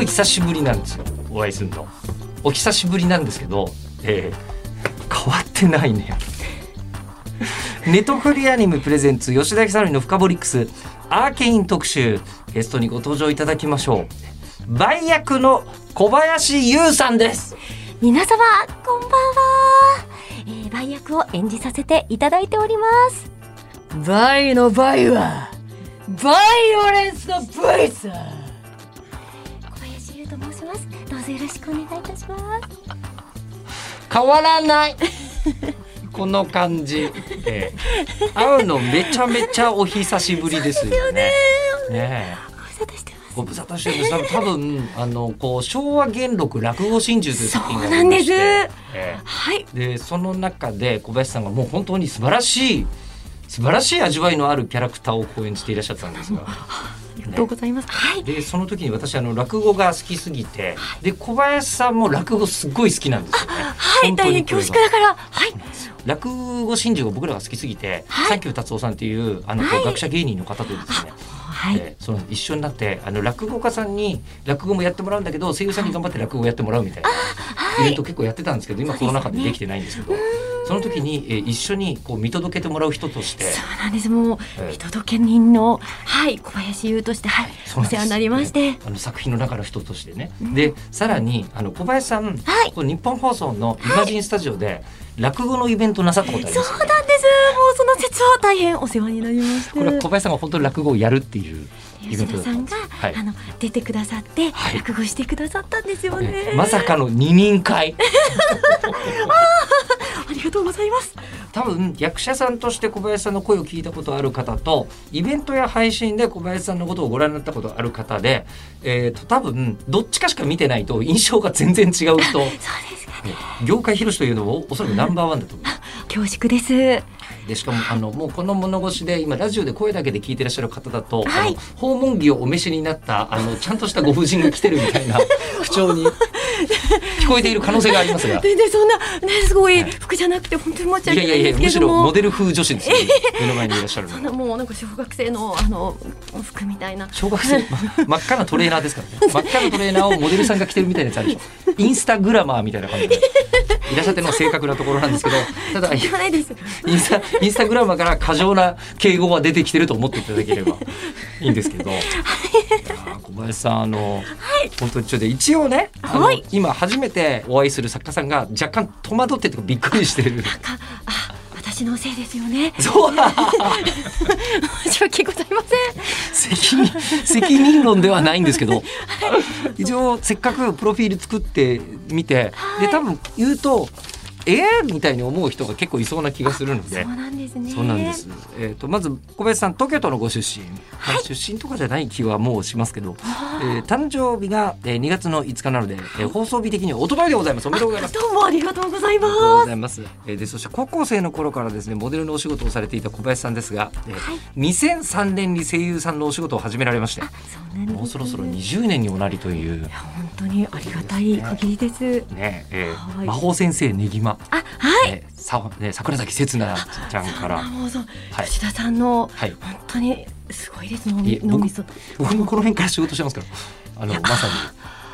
ごい久しぶりなんですよお会いするの。お久しぶりなんですけど、えー、変わってないね。ネトフリアニメ presents 吉田尚記の FUKABOLIX アーケイン特集ゲストにご登場いただきましょう。バイ役の小林ゆうさんです。皆様こんばんは、えー、バイ役を演じさせていただいております。バイのバイはバイオレンスのバイさます。どうぞよろしくお願いいたします。変わらない。この感じ、えー、会うのめちゃめちゃお久しぶりですよね。ね。ご無沙汰してます。ご無沙汰してます。多分あのこう昭和元録落語真珠という作品がそうなんです。ええ。はい。でその中で小林さんがもう本当に素晴らしい素晴らしい味わいのあるキャラクターをこう演じていらっしゃったんですが。ありがとうございます、はい。でその時に私あの落語が好きすぎてで小林さんも落語すっごい好きなんですよね。はい。本当に大変恐縮だからはい。落語真珠が僕らが好きすぎて、はい。サンキュー達夫さんっていうあの、こう学者芸人の方とですね、はい、えーその一緒になってあの落語家さんに落語もやってもらうんだけど声優さんに頑張って落語をやってもらうみたいな、イベント結構やってたんですけど今コロナ禍でできてないんですけど。その時に、えー一緒にこう見届けてもらう人として。そうなんです。もう、ええ。見届け人のはい小林優としてはいお世話になりまして、あの作品の中の人としてね、でさらにあの小林さん、はい。こう日本放送のイマジンスタジオで落語のイベントなさったことありそうます？よねなんです。もうその説は大変お世話になりまして。これは小林さんが本当に落語をやるっていうイベさんが、はい。あの出てくださって、はい。落語してくださったんですよね。ねまさかの二人会。ありがとうございます。多分役者さんとして小林さんの声を聞いたことある方とイベントや配信で小林さんのことをご覧になったことある方で、えー、と多分どっちかしか見てないと印象が全然違う人。そうですか。ね業界広しというのもおそらくナンバーワンだと思う。恐縮ですでしかもあのもうこの物腰で今ラジオで声だけで聞いてらっしゃる方だと、はい。訪問着をお召しになったあのちゃんとしたご婦人が来てるみたいな 口調に聞こえている可能性がありますが。全然そんなねすごい服じゃなくて本当に申しいやいやいや訳ないんですけむしろモデル風女子ですよ、目の前にいらっしゃる そんのなもうなんか小学生のあの服みたいな。小学生ま真っ赤なトレーナーですからね。真っ赤なトレーナーをモデルさんが着てるみたいなやつあるでしょインスタグラマーみたいな感じで いらっしゃってるのが正確なところなんですけどただインスタインスタグラマーから過剰な敬語は出てきてると思っていただければいいんですけど、小林さんあの、本当にちょっと一応ね今初めてお会いする作家さんが若干戸惑ってとかびっくりしてる。私のせいですよね。そう。申し訳ございません。責任責任論ではないんですけど、一応せっかくプロフィール作ってみて、で多分言うとえー、みたいに思う人が結構いそうな気がするので。そう。なんですね。そうなんです。えっ、とまず小林さん東京都のご出身、まあ出身とかじゃない気はもうしますけど、えー誕生日が、えー、2月の5日なので、えー放送日的には一昨日でございます。おめでとうございます。どうもありがとうございありがとうごまざいます。えーでそして高校生の頃からですねモデルのお仕事をされていた小林さんですが、えーはい。2003年に声優さんのお仕事を始められまして、もうそろそろ20年におなりという。いや本当にありがたい限りです。ね、えーはい。魔法先生ねぎま、あはい。えーさね桜崎刹那ちゃんから。はい。吉田さんのはい。本当にすごいです。脳み脳みそ。僕もこの辺から仕事してますからあのまさに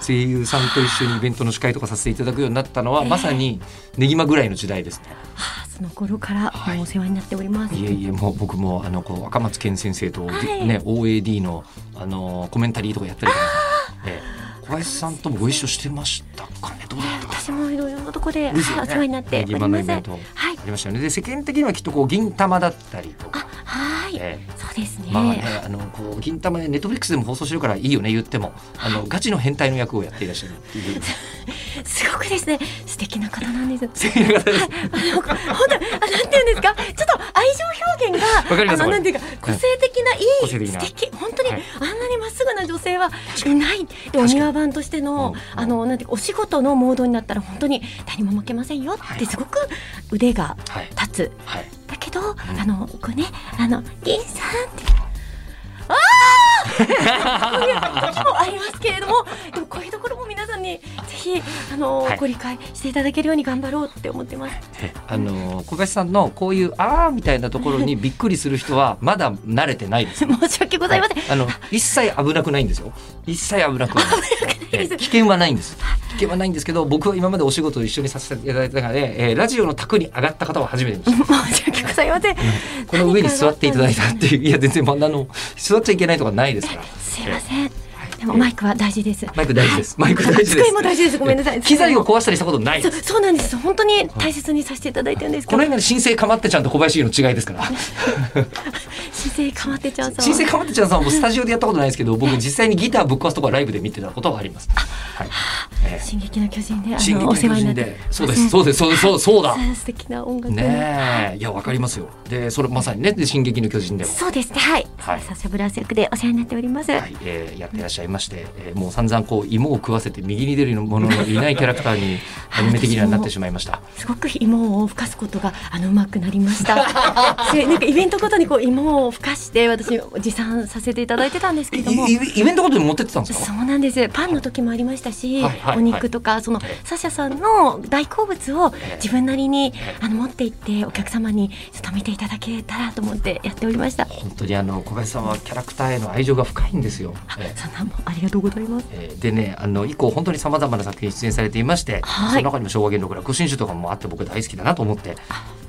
声優さんと一緒にイベントの司会とかさせていただくようになったのは、まさにねぎまぐらいの時代ですね。あその頃からお世話になっております、い。えいえもう僕もあのこう赤松健先生と、はい。ね OAD のあのコメンタリーとかやったりとか、ええ小林さんともご一緒してましたかね？どうだった？私もいろいろなとこで、ですよお世話になっております。はい。ありましたよね。で世間的にはきっとこう銀玉だったりとか、あはい、ええ。そうですね,、まあね、あのこう銀玉ねネットフリックスでも放送してるからいいよね言っても。あのガチの変態の役をやっていらっしゃるっていう。すごくですね。素敵な方なんです。素敵な方です。あの本当なんていうんですか？ちょっと愛情表現がわかりますあのなんていうか個性的ないい、素敵。本当に、はい。あんなにまっすぐな女性はいないでお庭番としての、うんあのなんてお仕事のモードになったら本当に誰にも負けませんよはいってすごく腕がはい立つ、はい。だけど、あのこうねあの銀さんって ああこういう時もありますけれどもでもこういうところも皆さんにぜひあの、はいご理解していただけるように頑張ろうって思ってます。えあの小林さんのこういうあーみたいなところに びっくりする人はまだ慣れてないです。申し訳ございません。はいあの一切危なくないんですよ。一切危なくはない。えー危険はないんです。危険はないんですけど、僕は今までお仕事を一緒にさせていただいた中で、えーラジオの卓に上がった方は初めてでした。申し訳ございません。この上に座っていただいたっていう、いや全然まああの座っちゃいけないとかないですから。すいません。はいでもマイクは大事です。マイク大事です。マイク大事です。机も大事です。ごめんなさい。機材を壊したりしたことない。そうそうなんです。本当に大切にさせていただいてるんですこの。辺が新生かまってちゃんと小林優の違いですから。新生かまってちゃうさん。新生かまってちゃんさんはもうスタジオでやったことないですけど、僕実際にギターぶっ壊すとこはライブで見てたことはあります。はい。えー進撃の巨人であ進撃の巨人で、そうです、そうです、そうです、そうそうだ。素敵な音楽をねえ、いやわかりますよ。で、それまさにね、で進撃の巨人でも。そうですねはい。はいサシャブラス役でお世話になっております。はい、えーやってらっしゃいまして、えーもう散々こう芋を食わせて右に出るもののいないキャラクターにアニメ的にはなってしまいました。すごく芋をふかすことがあのうまくなりました。でなんかイベントごとにこう芋をふかして私持参させていただいてたんですけども。いイベントごとに持ってってたんですか？そうなんです。パンの時もありましたし、はいはいはいお肉とかそのええサシャさんの大好物をええ自分なりにえあの持って行ってお客様にちょっと見ていただけたらと思ってやっておりました。本当にあの小林さんはキャラクターへの愛情が深いんですよ。えーそんなもんありがとうございます。えーでねあの以降本当にさまざまな作品に出演されていまして、はいその中にも昭和元禄楽新種とかもあって僕大好きだなと思って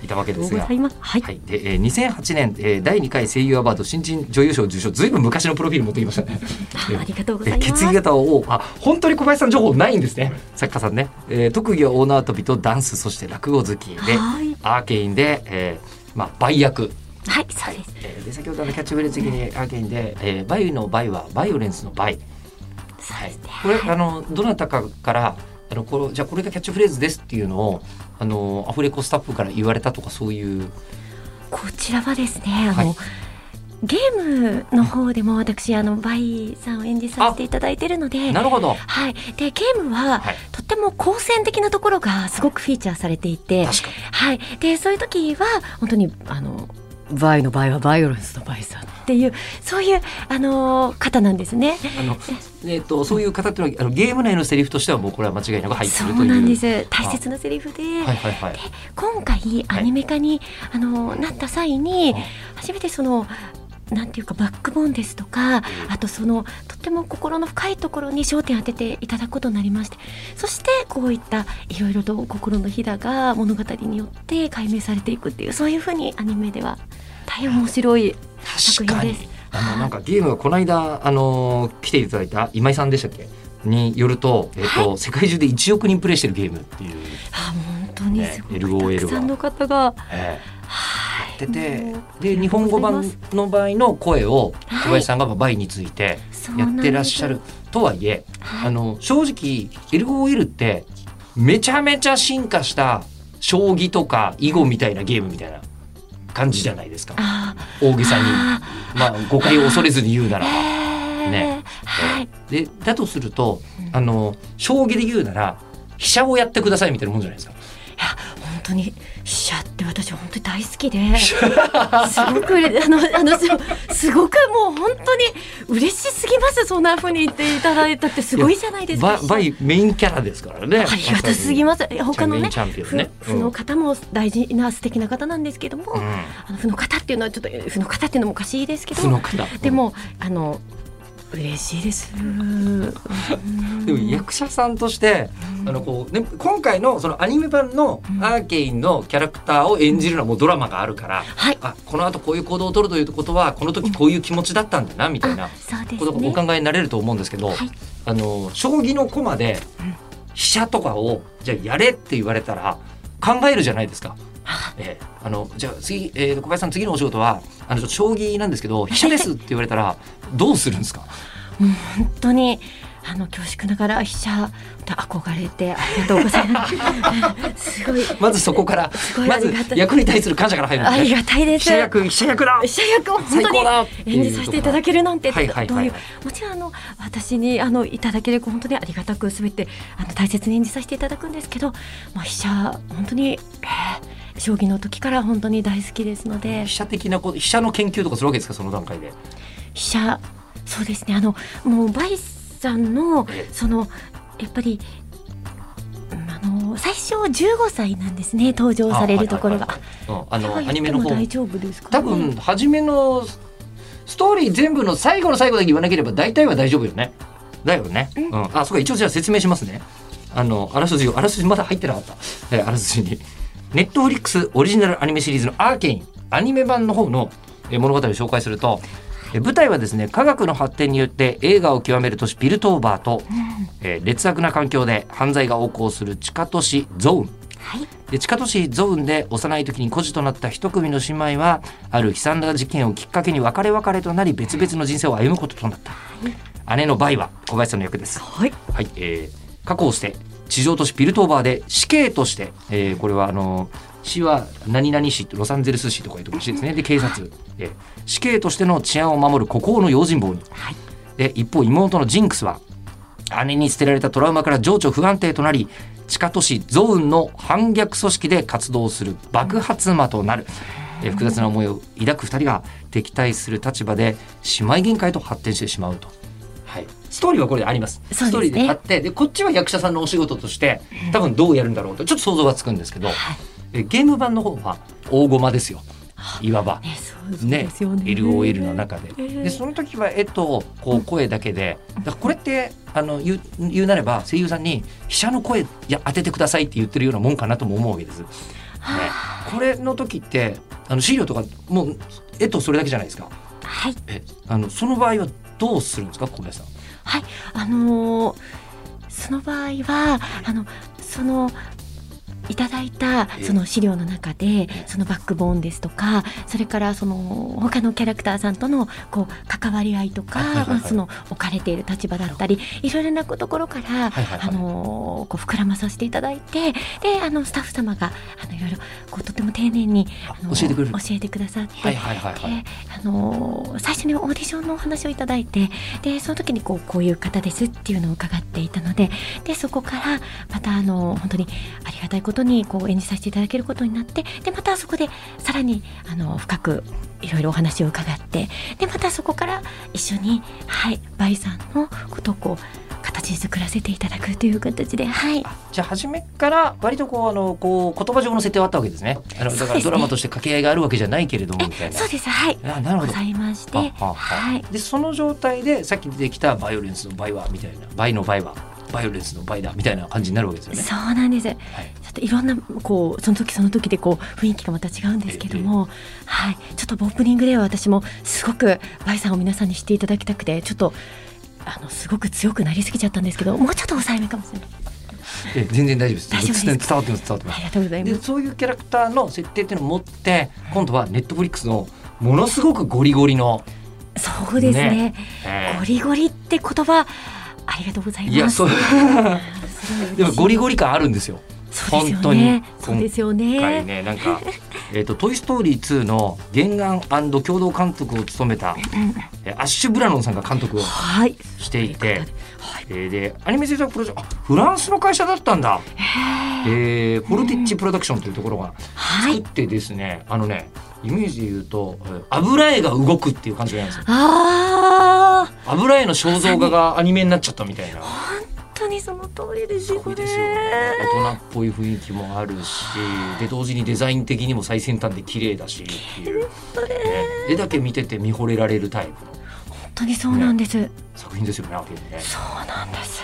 いたわけですがい。ます。はい。はい、で、えー、2008年、えー、第2回声優アワード新人女優賞受賞ずいぶん昔のプロフィール持ってきましたね。あありがとうございます。えー血液型をあ本当に小林さん情報ないんですね作家さんね、えー特技は大縄跳びとダンスそして落語好きではいアーケインで、えーまあ、バイ役はい、そうです。えーで先ほどのキャッチフレーズ的にアーケインで、えー、バイのバイはバイオレンスのバイ、はい。これあのどなたかからあのこれじゃあこれがキャッチフレーズですっていうのをあのアフレコスタッフから言われたとかそういう。こちらはですね、あの、はい。ゲームの方でも私あのバイさんを演じさせていただいているので。なるほど。はい、でゲームは、はい。とっても好戦的なところがすごくフィーチャーされていて、はい、でそういう時は本当にあのバイの場合はバイオレンスのバイさんっていうそういうあの方なんですね。あの、えっ、と、そういう方っていうのは、あのゲーム内のセリフとしては、もうこれは間違いなく入ってそるという。うなんです大切なセリフで、はいはいはい。今回アニメ化に、あのなった際にはい初めてそのなんていうかバックボーンですとかあとそのとっても心の深いところに焦点を当てていただくことになりましてそしてこういったいろいろと心のひだが物語によって解明されていくっていうそういうふうにアニメでは大変面白い作品です。あの、なんかゲームがこの間、あの、来ていただいた今井さんでしたっけ？によると、えっ、と、世界中で1億人プレイしてるゲームっていう。あ本当にすごねく LOL たくさんの方が。え。はいっててで、日本語版の場合の声を、はい。小林さんがバイについて。やってらっしゃるとはいえ、はい。あの正直 LOL ってめちゃめちゃ進化した将棋とか囲碁みたいなゲームみたいな感じじゃないですか。あ大げさに。あまあ誤解を恐れずに言うなら。ば。ー。ね。はい。でだとするとあの将棋で言うなら飛車をやってくださいみたいなもんじゃないですか。本当に飛私本当に大好きですごくあのあのすすごくもう本当に嬉しすぎますそんな風に言っていただいたってすごいじゃないですか。ババイメインキャラですからね。あり。がたすぎます。他のねね。ふふの方も大事な素敵な方なんですけども、うん。あのふの方っていうのはちょっとふの方っていうのもおかしいですけどその方。でもあの嬉しいです。でも役者さんとして、あのこうね、今回のそのアニメ版のアーケインのキャラクターを演じるのはもうドラマがあるから、はい。あこの後こういう行動を取るということはこの時こういう気持ちだったんだなみたいなことがおね。考えになれると思うんですけど、はいあの将棋の駒で飛車とかをじゃあやれって言われたら考えるじゃないですか。ええあのじゃあ次、えー、小林さん次のお仕事はあの将棋なんですけど飛車ですって言われたらどうするんですか？もう本当にあの恐縮ながら飛車憧れてありがとうございます。すごい。まずそこからまず役に対する感謝から入るありねがたいです。飛車役飛車役だ。飛車役を本当に演じさせていただけるなんて、はいはいはいどうい。うもちろんあの私にあのいただける本当にありがたくすべてあの大切に演じさせていただくんですけど、まあ飛車本当に、えー将棋の時から本当に大好きですので。飛車的なこと飛車の研究とかするわけですか？その段階で。飛車そうですね。あのもうバイさんのええ。そのやっぱりうんあの最初15歳なんですね登場されるところが。うんあのアニメの方。大丈夫ですか、ね、多分初めのストーリー全部の最後の最後だけ言わなければ大体は大丈夫よね。だよね、うん。うん、あそうか一応じゃあ説明しますね。あのあらすじをあらすじまだ入ってなかった、えーあらすじにネットフリックスオリジナルアニメシリーズのアーケインアニメ版の方のえー物語を紹介するとえー舞台はですね科学の発展によって映画を極める都市ピルトーバーと、えー劣悪な環境で犯罪が横行する地下都市ゾーン。はい。で地下都市ゾーンで幼い時に孤児となった一組の姉妹はある悲惨な事件をきっかけに別れ別れとなり別々の人生を歩むこととなった、姉のバイは小林さんの役です、はい。はい。えー、過去をして地上都市ピルトーバーで死刑として、えーこれはあの市は何々市ロサンゼルス市とかいうところ市ですね。で警察、えー死刑としての治安を守る孤高の用心棒に、はい。で一方妹のジンクスは姉に捨てられたトラウマから情緒不安定となり地下都市ゾーンの反逆組織で活動する爆発魔となる、えー複雑な思いを抱く二人が敵対する立場で姉妹喧嘩へと発展してしまうと。はい、ストーリーはこれであります。すねストーリーであってでこっちは役者さんのお仕事として多分どうやるんだろうとちょっと想像がつくんですけど、えゲーム版の方は大駒ですよいわば。ねね LOL の中で。えーでその時は絵とこう声だけでだこれってあの言う言うなれば声優さんに「飛車の声いや当ててください」って言ってるようなもんかなとも思うわけです。ね、これの時ってあの資料とかもう絵とそれだけじゃないですか。はいえあのその場合はどうするんですか小林さん？はいあのーその場合はあのそのいただいたええ。その資料の中でそのバックボーンですとかそれからその他のキャラクターさんとのこう関わり合いとか、まあ、その置かれている立場だったりいろいろなところから、あのこう膨らまさせていただいてであのスタッフ様があのいろいろこうとても丁寧にあの教えてく教えてくださって、はいはいはいはい。であの最初にオーディションのお話をいただいてでその時にこうこういう方ですっていうのを伺っていたのででそこからまたあの本当にありがたいことにこう演じさせていただけることになってでまたそこでさらにあの深くいろいろお話を伺ってでまたそこから一緒にはいバイさんのことをこう形作らせていただくという形ではいじゃあ初めから割とこうあのこう言葉上の設定はあったわけですね。あのだからドラマとして掛け合いがあるわけじゃないけれどもみたいな。そうですはいあなるほどござ。いましてははははいでその状態でさっき出てきたバイオレンスのバイはみたいなバイのバイはバイオレンスのバイだみたいな感じになるわけですよね。そうなんです。はいといろんなこうその時その時でこう雰囲気がまた違うんですけども、はい、ちょっとオープニングでは私もすごくバイさんを皆さんに知っていただきたくてちょっとあのすごく強くなりすぎちゃったんですけど、もうちょっと抑えめかもしれない。え全然大丈夫です。大丈夫です伝伝わってます伝わってますあり。がとうございま。ですそういうキャラクターの設定っていうのを持って今度はネットフリックスのものすごくゴリゴリの、そうですねねえーゴリゴリって言葉ありがとうございます。いやそう でもゴリゴリ感あるんですよ。本当にね。そうですよ今回ね。ねなんか えっとトイストーリー2の原案共同監督を務めたえアッシュブラノンさんが監督をはい。していて。はい。えーでアニメ制作プロジェクトあフランスの会社だったんだ、えー、フォルティッチプロダクションというところがはい。作ってですね、あのねイメージで言うとえー油絵が動くっていう感じなんですよああ、油絵の肖像画がアニメになっちゃったみたいな本当にその通りですよすごいですよ。ね大人っぽい雰囲気もあるしで同時にデザイン的にも最先端で綺麗だしっていう、ね、絵だけ見てて見惚れられるタイプの。本当にそうなんです。作品ですよねある意味ね。そうなんです。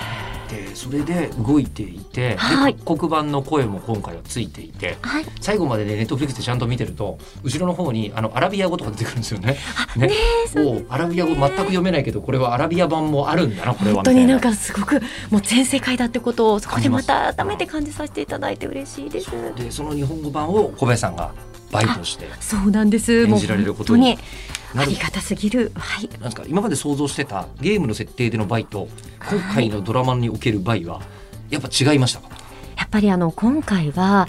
でそれで動いていて、はいで各国版の声も今回はついていてはい。最後までねネットフリックスでちゃんと見てると後ろの方にあのアラビア語とか出てくるんですよね。ねねおうアラビア語全く読めないけどこれはアラビア版もあるんだなこれは本当になんかすごくもう全世界だってことをそこでまた改めて感じさせていただいて嬉しいです。でその日本語版を小林さんがバイとしてそうなんです。演じられることにありがたすぎる。はい。なんか今まで想像してたゲームの設定でのバイと今回のドラマにおけるバイはやっぱ違いましたか？やっぱりあの今回は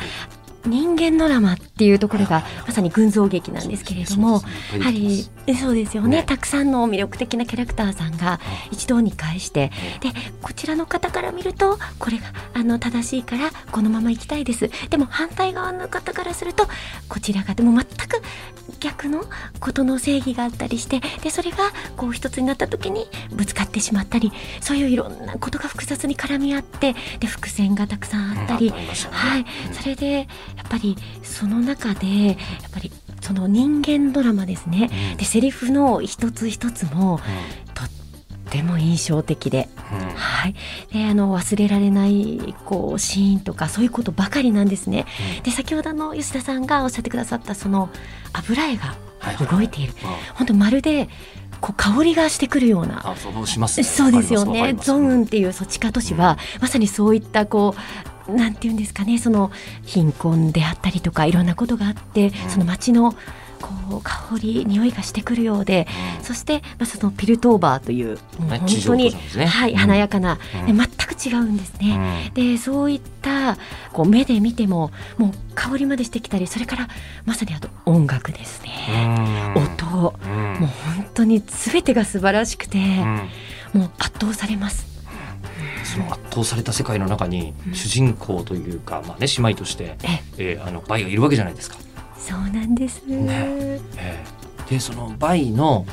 人間ドラマっていうところがまさに群像劇なんですけれども、やはりそうですよね。ね。たくさんの魅力的なキャラクターさんが一堂に会してでこちらの方から見るとこれがあの正しいからこのまま行きたいです。でも反対側の方からするとこちらがでも全く逆のことの正義があったりしてでそれがこう一つになった時にぶつかってしまったりそういういろんなことが複雑に絡み合ってで伏線がたくさんあったり、はい、うん。それでやっぱりその中でやっぱりその人間ドラマですね、うん。でセリフの一つ一つもとっても印象的で、うん。うんはい、であの忘れられないこうシーンとかそういうことばかりなんですね。で先ほどの吉田さんがおっしゃってくださったその油絵がはいはい。動いている、あ本当まるでこう香りがしてくるような。あそうしますね。そうですよね。ゾーンっていうそちか都市は、まさにそういったこうなんていうんですかねその貧困であったりとかいろんなことがあって、その街のこう香り匂いがしてくるようで、うん。そして、まあ、そのピルトーバーという本当に、ねはい、うん華やかな、うん。で全く違うんですうね。ん。でそういったこう目で見てももう香りまでしてきたりそれからまさにあと音楽ですね、うん。音。もう本当に全てが素晴らしくて、うん。もう圧倒されます。その圧倒された世界の中に主人公というか、まあね、姉妹として、ええーあのバイがいるわけじゃないですか。そうなんです。ねえーでそのバイの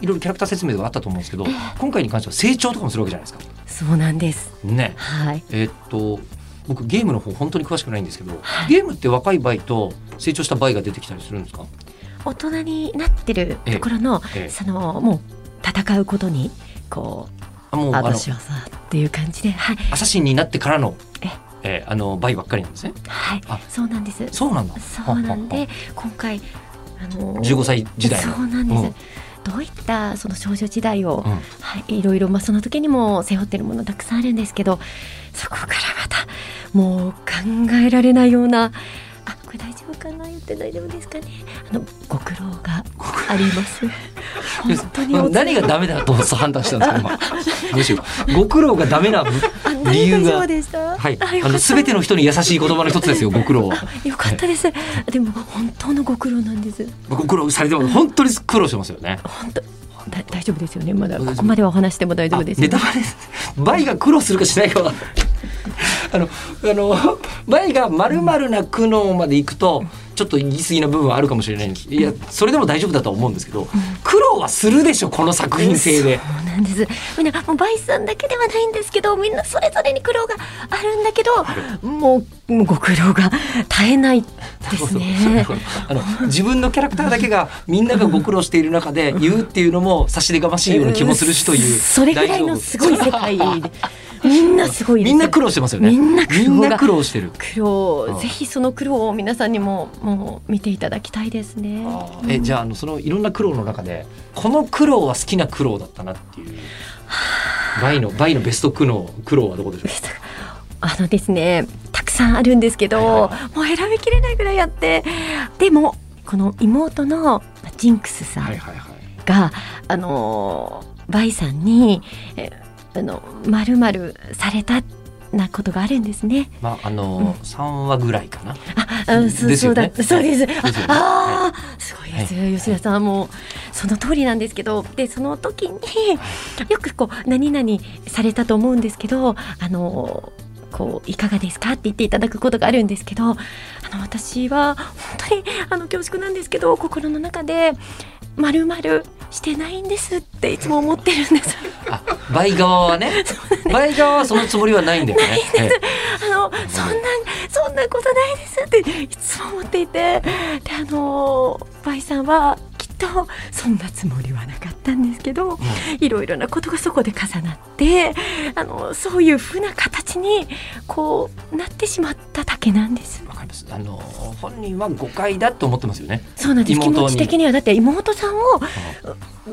いろいろキャラクター説明があったと思うんですけど今回に関しては成長とかもするわけじゃないですか。そうなんです。ねはい。えーっと僕ゲームの方本当に詳しくないんですけど、はいゲームって若いバイと成長したバイが出てきたりするんですか、大人になってるところの、ええそのもう戦うことにこうあもう私はさっていう感じで、はいアサシンになってからのえ？えーあのバイばっかりなんですね。はいあそうなんです。そうなんだ。そうなんで今回あの15歳時代のそうなんです。うんどういったその少女時代を、うんはい、いろいろ、まあ、その時にも背負ってるものたくさんあるんですけどそこからまたもう考えられないようなあこれ大丈夫かな？言って大丈夫ですかね？あのご苦労があります。本当に何がダメだと判断したんですか？今。ご苦労がダメなあ理由が。はい。あのす。べての人に優しい言葉の一つですよ。ご苦労は。よかったです、でも本当のご苦労なんです。ご苦労されても本当に苦労してますよね。本当。だ大丈夫ですよね。まだここまではお話しても大丈夫ですネタバレ。です。バイが苦労するかしないかは。あの、あの、バイがまるまるな苦悩まで行くと、ちょっと言い過ぎな部分はあるかもしれないんです。いや、それでも大丈夫だとは思うんですけど、苦労はするでしょ、この作品性で。そうなんですみんなもうバイさんだけではないんですけどみんなそれぞれに苦労があるんだけどもうもうご苦労が絶えないですねあの自分のキャラクターだけがみんながご苦労している中で言うっていうのも差し出がましいような気もするしという。それぐらいのすごい世界でみんなすごいみんな苦労してますよね。みんな苦労。してる。苦労、うん。ぜひその苦労を皆さんにももう見ていただきたいですね。えじゃああのそのいろんな苦労の中でこの苦労は好きな苦労だったなっていう。バイのバイのベスト苦労苦労はどこでしょう？あのですねたくさんあるんですけど、もう選びきれないぐらいあってでもこの妹のジンクスさんが、あのバイさんにえあのまるまるされたなことがあるんですね。まああの三話ぐらいかな。あ、あそですよね。そうだ、そうです。ああー、すごいです、吉田さん。もその通りなんですけど、でその時によくこう何々されたと思うんですけど、あの。こういかがですかって言っていただくことがあるんですけどあの私は本当にあの恐縮なんですけど心の中で「まるまるしてないんです」っていつも思ってるんです。あバイ側はね。バイ側はそのつもりはないんだよね。ええ。あのそんなそんなことないですっていつも思っていて。であのバイさんはきっとそんなつもりはなかったんですけどいろいろなことがそこで重なってあのそういうふうな形にこうなってしまっただけなんです。あの本人は誤解だと思ってますよね。そうなんです。気持ち的には。だって妹さんを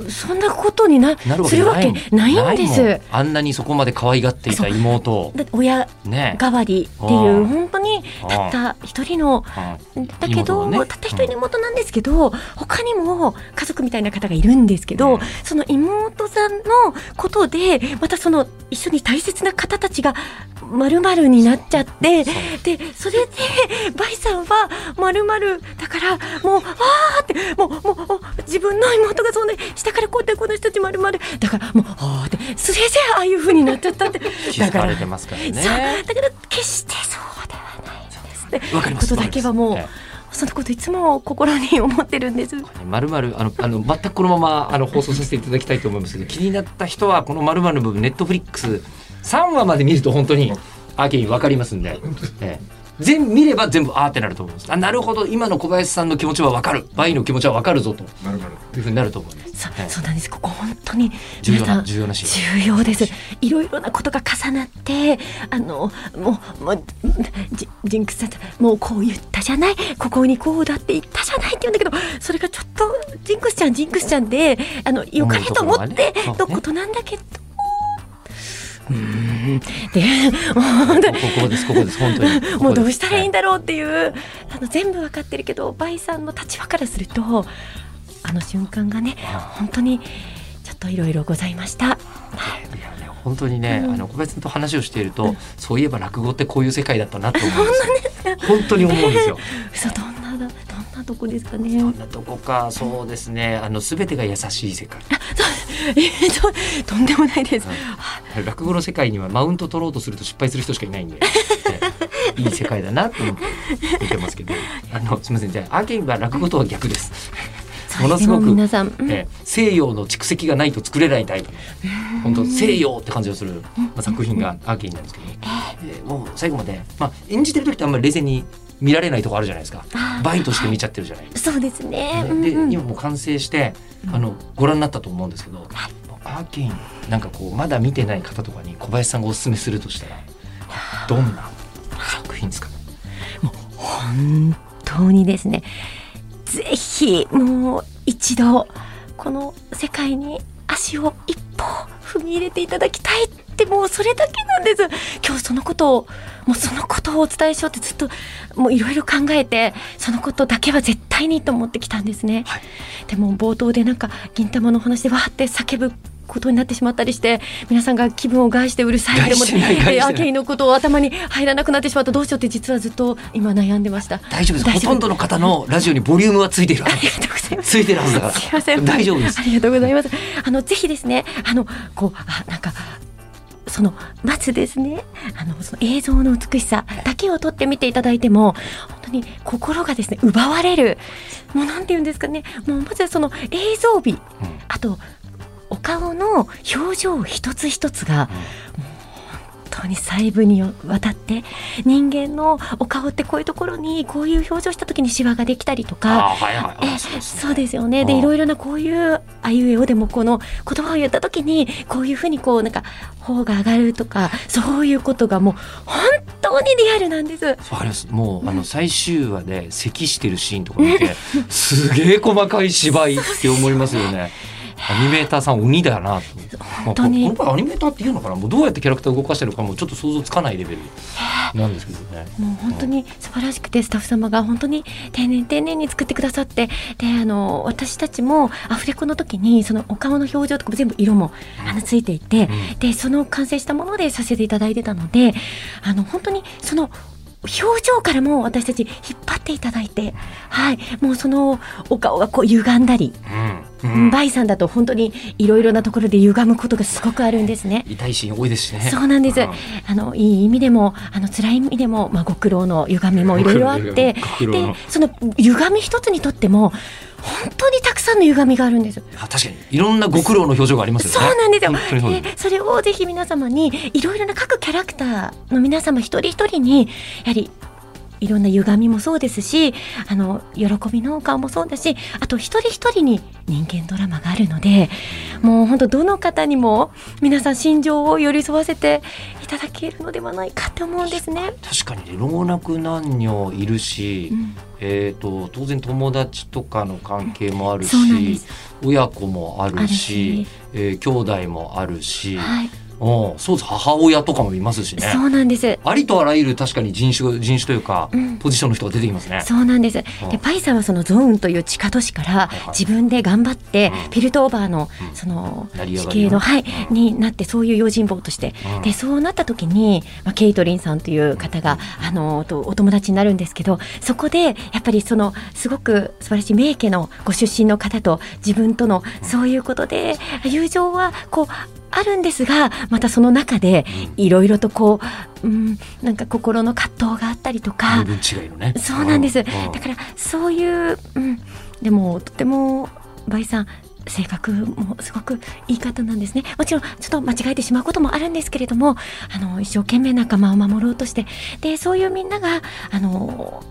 そんなことにななるわするわけないん。です。あんなにそこまで可愛がっていた妹。を親ね。代わりっていううん。本当にたった一人のうん。だけど、ね。たった一人の妹なんですけど、他にも家族みたいな方がいるんですけど、うん。その妹さんのことでまたその一緒に大切な方たちがまるになっちゃってでそれでバイさんはまるだからもうあーってもうもう自分の妹がそんな下からこうやってこの人たちまるだからもうあーってそれでああいう風になっちゃったって。気づかれてますからね。そうだから決してそうではないですねわかりますことだけはもうそのこといつも心に思ってるんです。まるまるあのあの全くこのままあの放送させていただきたいと思いますけど気になった人はこのまるまるの部分ネットフリックス3話まで見ると本当にアーケインわかりますんで、ええ全見れば全部あーってなると思います。あなるほど。今の小林さんの気持ちはわかる。バイの気持ちはわかるぞと。まるまるいうふうになると思います、そええそうなんです。ここ本当に重要な皆さん重要なシーン。重要です。いろいろなことが重なって、あのもうもうジジンクスさんもうこう言ったじゃない、ここにこうだって言ったじゃないって言うんだけど、それがちょっとジンクスちゃんジンクスちゃんで、あの良かれと思ってのことなんだけど。うーん。でもう本当に。ここですここです本当に。もうどうしたらいいんだだろうっていう、あの全部わかってるけどバイさんの立場からするとあの瞬間がね本当にちょっといろいろございました。いやね本当にね、うん。あの小林さんと話をしていると、そういえば落語ってこういう世界だったなと思うんですよ。本当に思うんですよ。嘘どんなだどんなとこですかね。どんなとこかそうですね。あの全てが優しい世界えっととんでもないです。落語の世界にはマウント取ろうとすると失敗する人しかいないんで、ね。いい世界だなと思って見てますけど。あのすみません。じゃあアーケインは落語とは逆です、ものすごく皆さん、うん。えー西洋の蓄積がないと作れないタイプ。の本当西洋って感じがする、まあ、作品がアーケインなんですけど、えーもう最後まで、まあ、演じてる時ってあんまり冷静に見られないとこあるじゃないですか。バイとして見ちゃってるじゃない。ですかそうですね。うんうん。今もう完成してあのご覧になったと思うんですけど、アーケインなんかこうまだ見てない方とかに小林さんがおすすめするとしたらどんな作品ですか？本当にですね。ぜひもう一度この世界に足を一歩踏み入れていただきたいってもうそれだけなんです。今日そのことをもうそのことをお伝えしようってずっともういろいろ考えてそのことだけは絶対にと思ってきたんですね、はい。でも冒頭でなんか銀玉の話でわーって叫ぶことになってしまったりして皆さんが気分を害してうるさいでもアーケインのことを頭に入らなくなってしまったどうしようって実はずっと今悩んでました。大丈夫ですほとんどの方のラジオにボリュームはついてるありがとうございます。ついてるはずだからすいません。大丈夫です。ありがとうございます。あのぜひですねあのこうあなんかそのまずですね。あのその映像の美しさだけを撮ってみていただいても本当に心がですね奪われる。もうなんて言うんですかね。もうまずはその映像美。うん。あとお顔の表情一つ一つが、本当に細部にわたって人間のお顔ってこういうところにこういう表情した時にシワができたりとか。あはいはいそうですよね。で、うん。いろいろなこういうあいうえおでもこの言葉を言った時にこういうふうにこうなんか頬が上がるとかそういうことがもう本当にリアルなんです。わかります。もうあの最終話で咳してるシーンとか見て すげえ細かい芝居って思いますよねアニメーターさん鬼だな。と本当に。まあここの場合アニメーターっていうのかな？もうどうやってキャラクターを動かしてるのかもちょっと想像つかないレベルなんですけどね。もう本当に素晴らしくてスタッフ様が本当に丁寧に丁寧に作ってくださってであの私たちもアフレコの時にそのお顔の表情とかも全部色もあのついていて、うん。でその完成したものでさせていただいてたのであの本当にその表情からも私たち引っ張っていただいて、はい、もうそのお顔がこう歪んだり、うん。うん。バイさんだと本当にいろいろなところで歪むことがすごくあるんですね。痛いシーン多いですしね。そうなんです。うん。あのいい意味でもあの辛い意味でもまあご苦労の歪みもいろいろあってでその歪み一つにとっても本当にたくさんの歪みがあるんです。あ確かに。いろんなご苦労の表情がありますよね。そうなんですよ。そうでそれをぜひ皆様にいろいろな各キャラクターの皆様一人一人にやはりいろんな歪みもそうですしあの喜びの顔もそうだしあと一人一人に人間ドラマがあるのでもう本当どの方にも皆さん心情を寄り添わせていただけるのではないかって思うんですね。確かにね老若男女いるし、うんえー、と当然友達とかの関係もあるしす。親子もああるし、えー兄弟もあるし、はい、うん。そうです。母親とかもいますしね。そうなんです。ありとあらゆる確かに人種人種というか、うん。ポジションの人が出てきますね。そうなんです。うん。で、パイさんはそのゾーンという地下都市から自分で頑張ってうん。ピルトオーバーのうん。その地形の、はい、うん。になってそういう用心棒として。うん。でそうなった時に、まあ、ケイトリンさんという方があのとお友達になるんですけどそこでやっぱりそのすごく素晴らしい名家のご出身の方と自分とのそういうことで友情はこうあるんですがまたその中でうんいろいろとこう、うん、なんか心の葛藤があったりとか。身分違いのね。そうなんです。うんだからそういう、うん、でもとてもバイさん性格もすごくいい方なんですね。もちろんちょっと間違えてしまうこともあるんですけれども、あの一生懸命仲間を守ろうとして、でそういうみんながあの。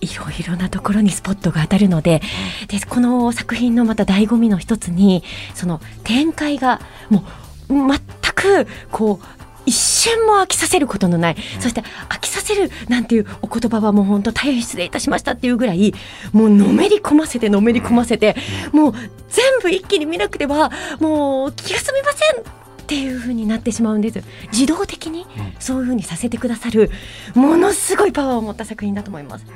いろいろなところにスポットが当たるのででこの作品のまた醍醐味の一つにその展開がもう全くこう一瞬も飽きさせることのない、そして飽きさせるなんていうお言葉はもう本当大変失礼いたしましたっていうぐらいもうのめり込ませてのめり込ませて、もう全部一気に見なくてはもう気が済みませんっていう風になってしまうんです。自動的にそういう風にさせてくださるものすごいパワーを持った作品だと思います。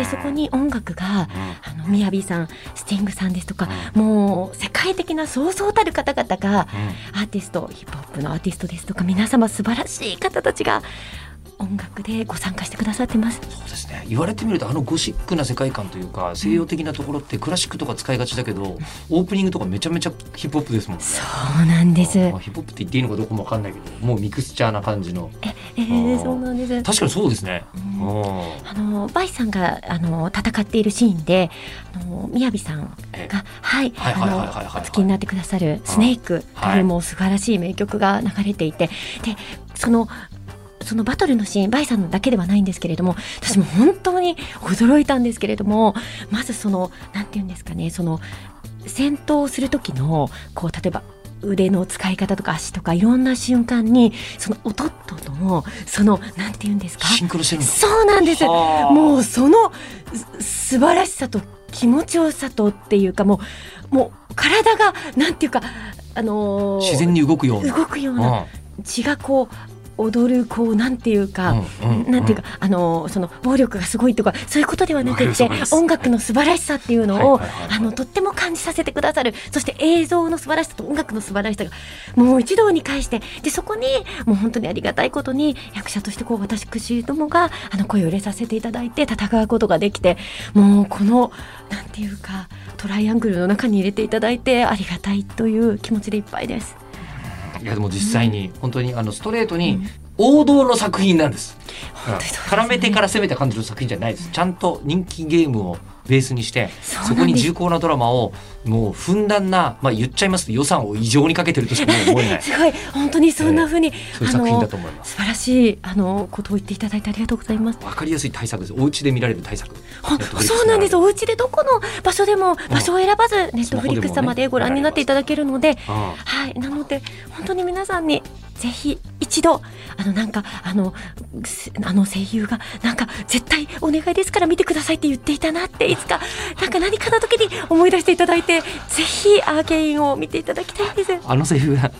うんでそこに音楽があのみやびさんスティングさんですとか、もう世界的なそうそうたる方々がアーティストヒップホップのアーティストですとか皆様素晴らしい方たちが音楽でご参加してくださってます。そうですね言われてみるとあのゴシックな世界観というか西洋的なところってクラシックとか使いがちだけどオープニングとかめちゃめちゃヒップホップですもんね。そうなんです。まあヒップホップって言っていいのかどうかもわかんないけどもうミクスチャーな感じのええあーー、そうなんです。確かにそうですね。うんうんあのバイさんがあの戦っているシーンで、あのみやびさんえがはいはいあのお付きになってくださるスネークとはいいうもう素晴らしい名曲が流れていて、でそのそのバトルのシーンバイさんだけではないんですけれども私も本当に驚いたんですけれどもまずそのなんて言うんですかねその戦闘をする時のこう例えば腕の使い方とか足とかいろんな瞬間にその音とのそのなんて言うんですか？シンクロしてるんだ。そうなんですはあもうそのす素晴らしさと気持ちよさとっていうかもうもう体がなんていうかあのー自然に動くような。動くような血がこう踊るこうなんていうか、うんうんなんていうか、あのその暴力がすごいとかそういうことではなくて音楽の素晴らしさっていうのを、あのとっても感じさせてくださる。そして映像の素晴らしさと音楽の素晴らしさがもう一堂に会してでそこにもう本当にありがたいことに役者としてこう私どもがあの声を入れさせていただいて戦うことができてもうこのなんていうかトライアングルの中に入れていただいてありがたいという気持ちでいっぱいです。いやでも実際に本当にあのストレートにうん王道の作品なんです。うですね絡めてから攻めた感じの作品じゃないです。ちゃんと人気ゲームをベースにしてそこに重厚なドラマをもうふんだんなまあ言っちゃいますと予算を異常にかけてるとしか思えない すごい本当にそんな風に、そういう作品だと思います。素晴らしいあのことを言っていただいてありがとうございます。わかりやすい対策です。お家で見られる対策。そうなんです。お家でどこの場所でも場所を選ばず、ネットフリックス様でご覧になっていただけるので、あはい、なので本当に皆さんにぜひ一度あのなんかあのすあの声優がなんか絶対お願いですから見てくださいって言っていたなっていつか なんか何かの時に思い出していただいてぜひアーケインを見ていただきたいです。あの声優が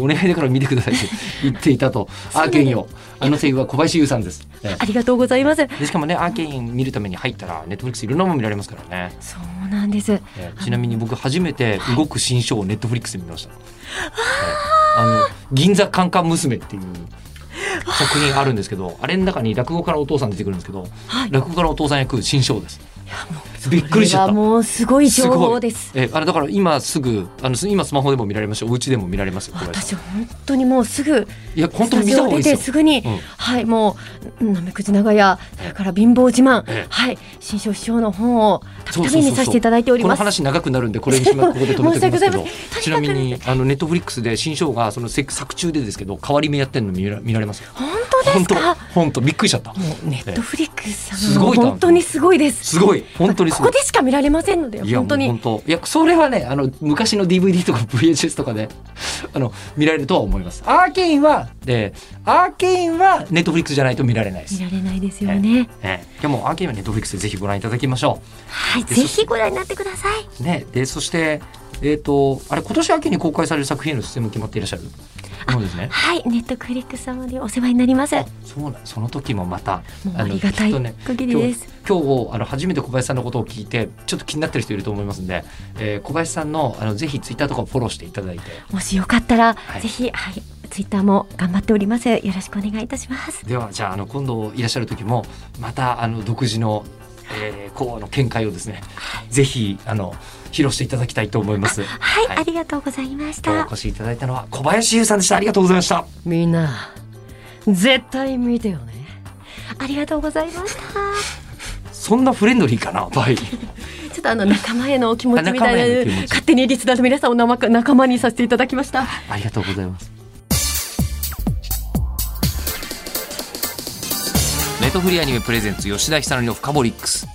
お願いだから見てくださいって言っていたとアーケインをあの声優は小林優さんです。ええありがとうございます。でしかもねアーケイン見るために入ったらネットフリックスいろんなもの見られますからね。そうなんです。えーちなみに僕初めて動く新書をネットフリックスで見ました。えーあの銀座カンカン娘っていう作品あるんですけど、あれの中に落語家のお父さん出てくるんですけど、はい。落語家のお父さん役新章です。いやもう びっくりしちゃった。もうすごい情報です。えーあれだから今すぐあの今スマホでも見られますし、お家でも見られます私本当にもうすぐいや本当に見た方がいいですよ。てすぐに、うん。はいもうなめくじ長屋それから貧乏自慢、ええ。はい新章師匠の本をたびたび見させていただいておりこのます。話長くなるんでこれにしまここで止めておきますけど。ません。ちなみにあのネットフリックスで新章がそのせ作中でですけど変わり目やってるの見ら見られます？よ本当ですか？本当。びっくりしちゃった。ネットフリックスさんは本当にすごいです。すごい。本当ににここでしか見られませんので本当に。いやそれはねあの昔の DVD とか VHS とかで あの見られるとは思います。アーケインはでアーケインはネットフリックスじゃないと見られないです。見られないですよね。ええ、でもアーケインはネットフリックスでぜひご覧いただきましょはい、でぜひご覧になってください。うねでそしてえっ、とあれ今年秋に公開される作品への出演も決まっていらっしゃる？そうですねはい、ネットフリックス様でお世話になります。もそうなんその時もまたうありがたいね限りです。今日あの初めて小林さんのことを聞いてちょっと気になってる人いると思いますんで、えー小林さんのあのぜひツイッターとかをフォローしていただいてもしよかったら、はいぜひはい、ツイッターも頑張っております。よろしくお願いいたします。ではじゃああの今度いらっしゃる時もまたあの独自の、えー、こうあの見解をですねぜひあの披露していただきたいと思います。はい、はいありがとうございました。お越しいただいたのは小林優さんでした。ありがとうございました。みんな絶対見てよねありがとうございました。そんなフレンドリーかな、バイ。ちょっとあの仲間へのお気持ちみたいな 勝手にリスナーの皆さんを仲仲間にさせていただきました。ありがとうございます。ネットフリーアニメプレゼンツ吉田久典のフカボリックス。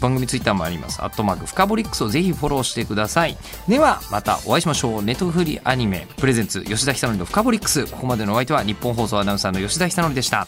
番組ツイッターもあります。アットマークフカボリックスをぜひフォローしてください。ではまたお会いしましょう。ネットフリーアニメプレゼンツ吉田久典のフカボリックス。ここまでのお相手は日本放送アナウンサーの吉田久典でした。